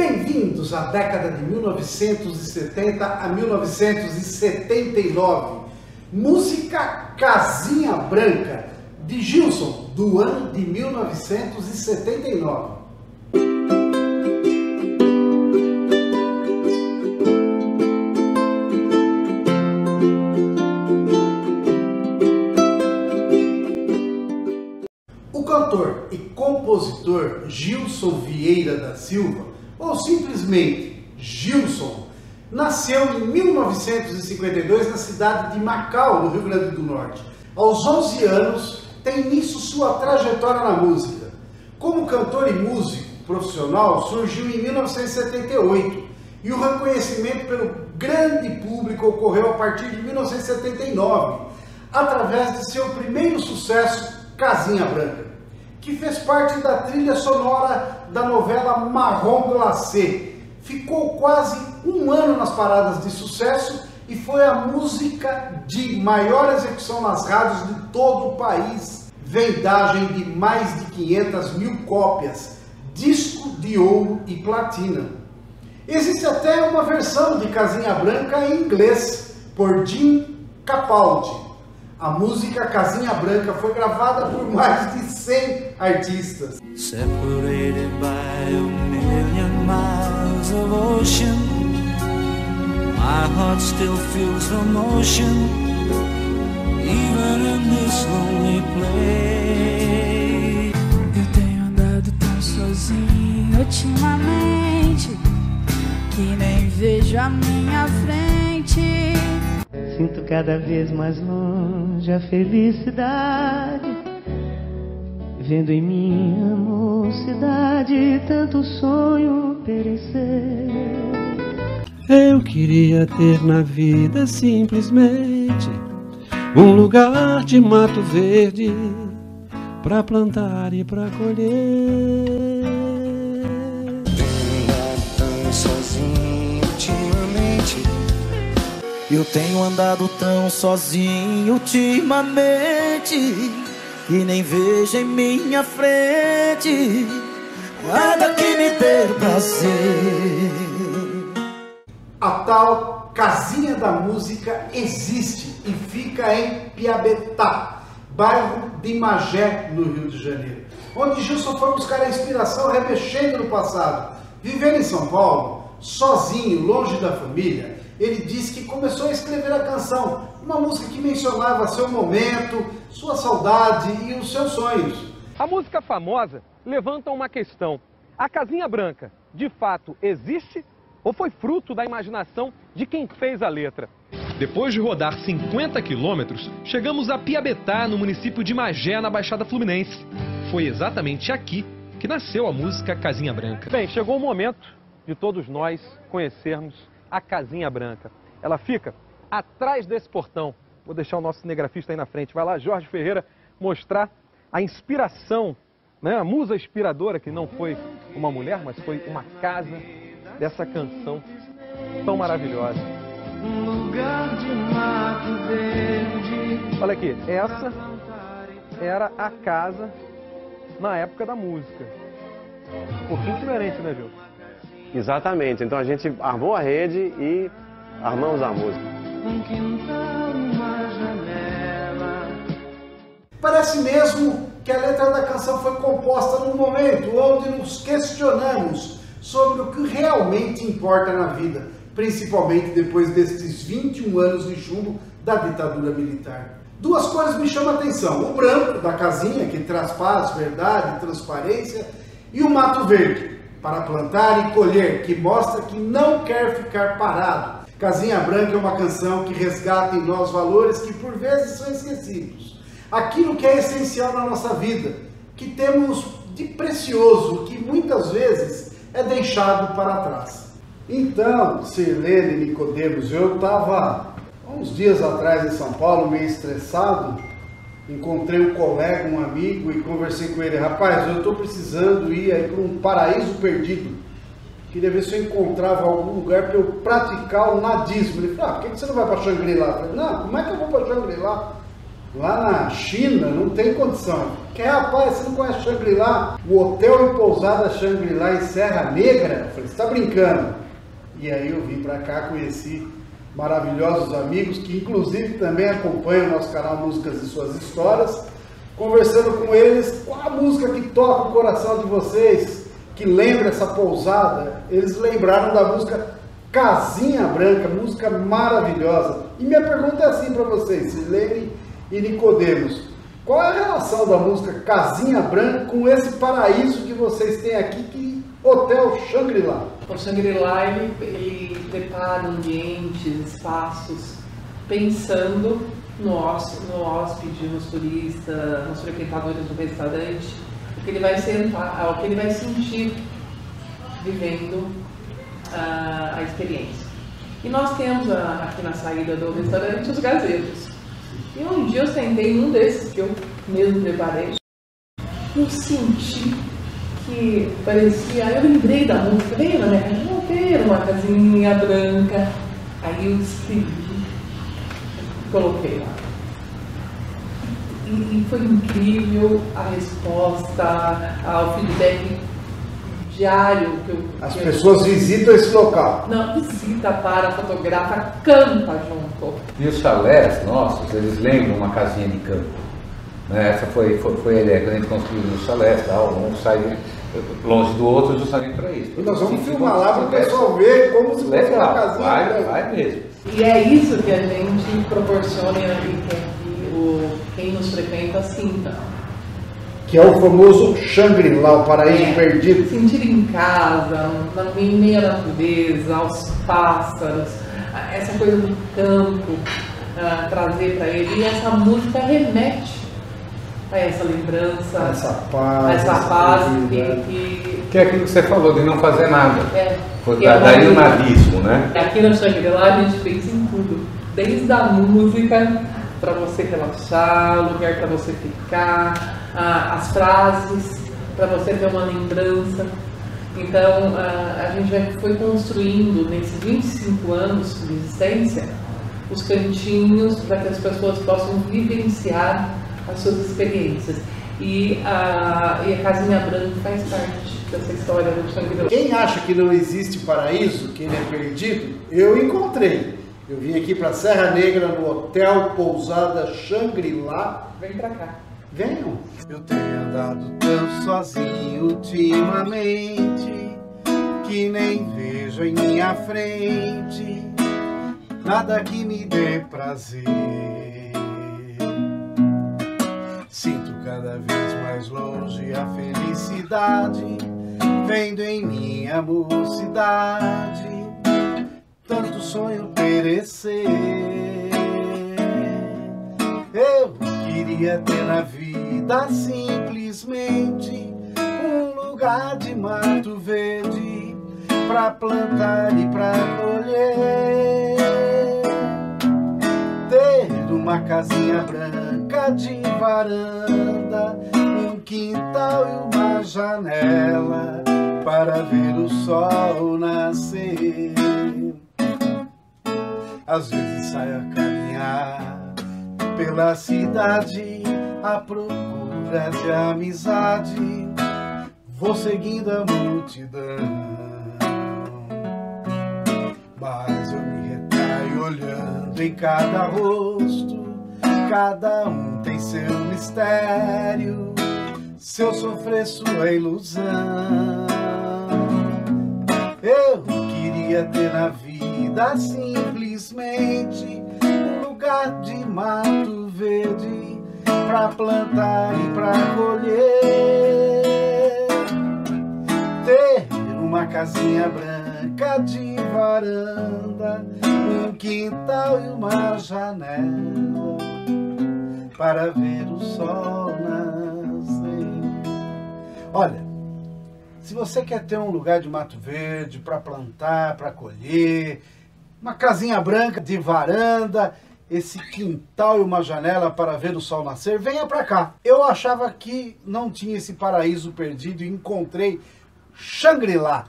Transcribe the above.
Bem-vindos à década de 1970 a 1979. Música Casinha Branca, de Gilson, do ano de 1979. O cantor e compositor Gilson Vieira da Silva, ou simplesmente Gilson, nasceu em 1952 na cidade de Macau, no Rio Grande do Norte. Aos 11 anos, tem início sua trajetória na música. Como cantor e músico profissional, surgiu em 1978 e o reconhecimento pelo grande público ocorreu a partir de 1979, através de seu primeiro sucesso, Casinha Branca, que fez parte da trilha sonora da novela Marrom Glacé. Ficou quase um ano nas paradas de sucesso e foi a música de maior execução nas rádios de todo o país. Vendagem de mais de 500 mil cópias, disco de ouro e platina. Existe até uma versão de Casinha Branca em inglês, por Jim Capaldi. A música Casinha Branca foi gravada por mais de 100 artistas. Separated by a million miles of ocean, my heart still feels the motion, even in this lonely place. Eu tenho andado tão sozinho ultimamente que nem vejo a minha frente. Sinto cada vez mais longe a felicidade, vendo em minha mocidade tanto sonho perecer. Eu queria ter na vida simplesmente um lugar de mato verde para plantar e para colher. Eu tenho andado tão sozinho ultimamente. E nem vejo em minha frente nada que me dê prazer. A tal Casinha da Música existe e fica em Piabetá, bairro de Magé, no Rio de Janeiro, onde Gilson foi buscar a inspiração remexendo no passado. Vivendo em São Paulo, sozinho, longe da família, ele disse que começou a escrever a canção, uma música que mencionava seu momento, sua saudade e os seus sonhos. A música famosa levanta uma questão. A casinha branca, de fato, existe ou foi fruto da imaginação de quem fez a letra? Depois de rodar 50 quilômetros, chegamos a Piabetá, no município de Magé, na Baixada Fluminense. Foi exatamente aqui que nasceu a música Casinha Branca. Bem, chegou o momento de todos nós conhecermos a Casinha Branca. Ela fica atrás desse portão. Vou deixar o nosso cinegrafista aí na frente. Vai lá, Jorge Ferreira, mostrar a inspiração, né? a musa inspiradora, que não foi uma mulher, mas foi uma casa dessa canção tão maravilhosa. Olha aqui, essa era a casa na época da música. Um pouquinho diferente, né, Gil? Exatamente. Então a gente armou a rede e armamos a música. Um quintal, uma janela. Parece mesmo que a letra da canção foi composta num momento onde nos questionamos sobre o que realmente importa na vida, principalmente depois destes 21 anos de chumbo da ditadura militar. Duas coisas me chamam a atenção: o branco da casinha, que traz paz, verdade, transparência, e o mato verde, para plantar e colher, que mostra que não quer ficar parado. Casinha Branca é uma canção que resgata em nós valores que por vezes são esquecidos. Aquilo que é essencial na nossa vida, que temos de precioso, que muitas vezes é deixado para trás. Então, Sirlene Nicodemos, eu estava uns dias atrás em São Paulo, meio estressado, encontrei um colega, um amigo e conversei com ele. Rapaz, eu estou precisando ir aí para um paraíso perdido. Queria ver se eu encontrava algum lugar para eu praticar o nadismo. Ele falou, ah, por que você não vai para Xangri-Lá? Eu falei, não, como é que eu vou para Xangri-Lá? Lá na China não tem condição. Que rapaz, você não conhece Shangri-La? O hotel e pousada Shangri-La em Serra Negra? Eu falei, você tá brincando? E aí eu vim para cá, conheci maravilhosos amigos que inclusive também acompanham o nosso canal Músicas e Suas Histórias, conversando com eles qual a música que toca o coração de vocês, que lembra essa pousada. Eles lembraram da música Casinha Branca, música maravilhosa. E minha pergunta é assim para vocês, Silene e Nicodemos. Qual é a relação da música Casinha Branca com esse paraíso que vocês têm aqui, que Hotel Shangri-La? O Shangri-La, ele, ele prepara ambientes, espaços, pensando no no hóspede, nos turistas, nos frequentadores do restaurante, o que ele vai sentar, o que ele vai sentir vivendo a, a experiência. E nós temos a, aqui na saída do restaurante os gazetos. E um dia eu sentei num desses que eu mesmo preparei. Eu senti que parecia. Eu lembrei da música, minha casa, não ter uma casinha branca. Aí eu escrevi, coloquei lá. E, e foi incrível a resposta, ao feedback diário que eu. As que eu- pessoas visitam esse local. Não, visita, para, fotografa, canta junto. E os chalés nossos, eles lembram uma casinha de campo. Né? Essa foi, foi, foi a ideia que a gente construiu os chalés, tal, um sai longe do outro justamente para isso. E nós vamos filmar lá para o pessoal ver como se fosse uma casinha vai, branca. vai mesmo. E é isso que a gente proporciona e quer que o, quem nos frequenta sinta. Que é o famoso Shangri-La, o paraíso É, perdido. Sentir em casa, na, à natureza, aos pássaros, essa coisa do campo, ah, trazer para ele. E essa música remete essa lembrança, Essa paz. essa paz que, que Que é aquilo que você falou, de não fazer nada. é. Da- é daí o navismo, né? Aqui no Shangri-La a gente pensa em tudo, desde a música para você relaxar, lugar para você ficar, ah, as frases para você ter uma lembrança. Então ah, a gente vai- foi construindo nesses 25 anos de existência os cantinhos para que as pessoas possam vivenciar as suas experiências. E a, e a Casinha Branca faz parte dessa história do Shangri-La. Quem acha que não existe paraíso, que ele é perdido, eu encontrei. Eu vim aqui para Serra Negra, no Hotel Pousada Shangri-La. Vem pra cá. Venham. Eu tenho andado tão sozinho ultimamente que nem vejo em minha frente nada que me dê prazer. Cada vez mais longe a felicidade, vendo em minha mocidade tanto sonho perecer. Eu queria ter na vida simplesmente um lugar de mato verde pra plantar e pra colher. Ter uma casinha branca de varanda, um quintal e uma janela para ver o sol nascer. Às vezes saio a caminhar pela cidade à procura de amizade. Vou seguindo a multidão, mas eu me retraio olhando em cada rosto. Cada um seu mistério, seu sofrer, sua ilusão. Eu queria ter na vida simplesmente um lugar de mato verde pra plantar e pra colher. Ter uma casinha branca de varanda, um quintal e uma janela para ver o sol nascer. Olha, se você quer ter um lugar de mato verde para plantar, para colher, uma casinha branca de varanda, esse quintal e uma janela para ver o sol nascer, venha para cá. Eu achava que não tinha esse paraíso perdido e encontrei Shangri-La.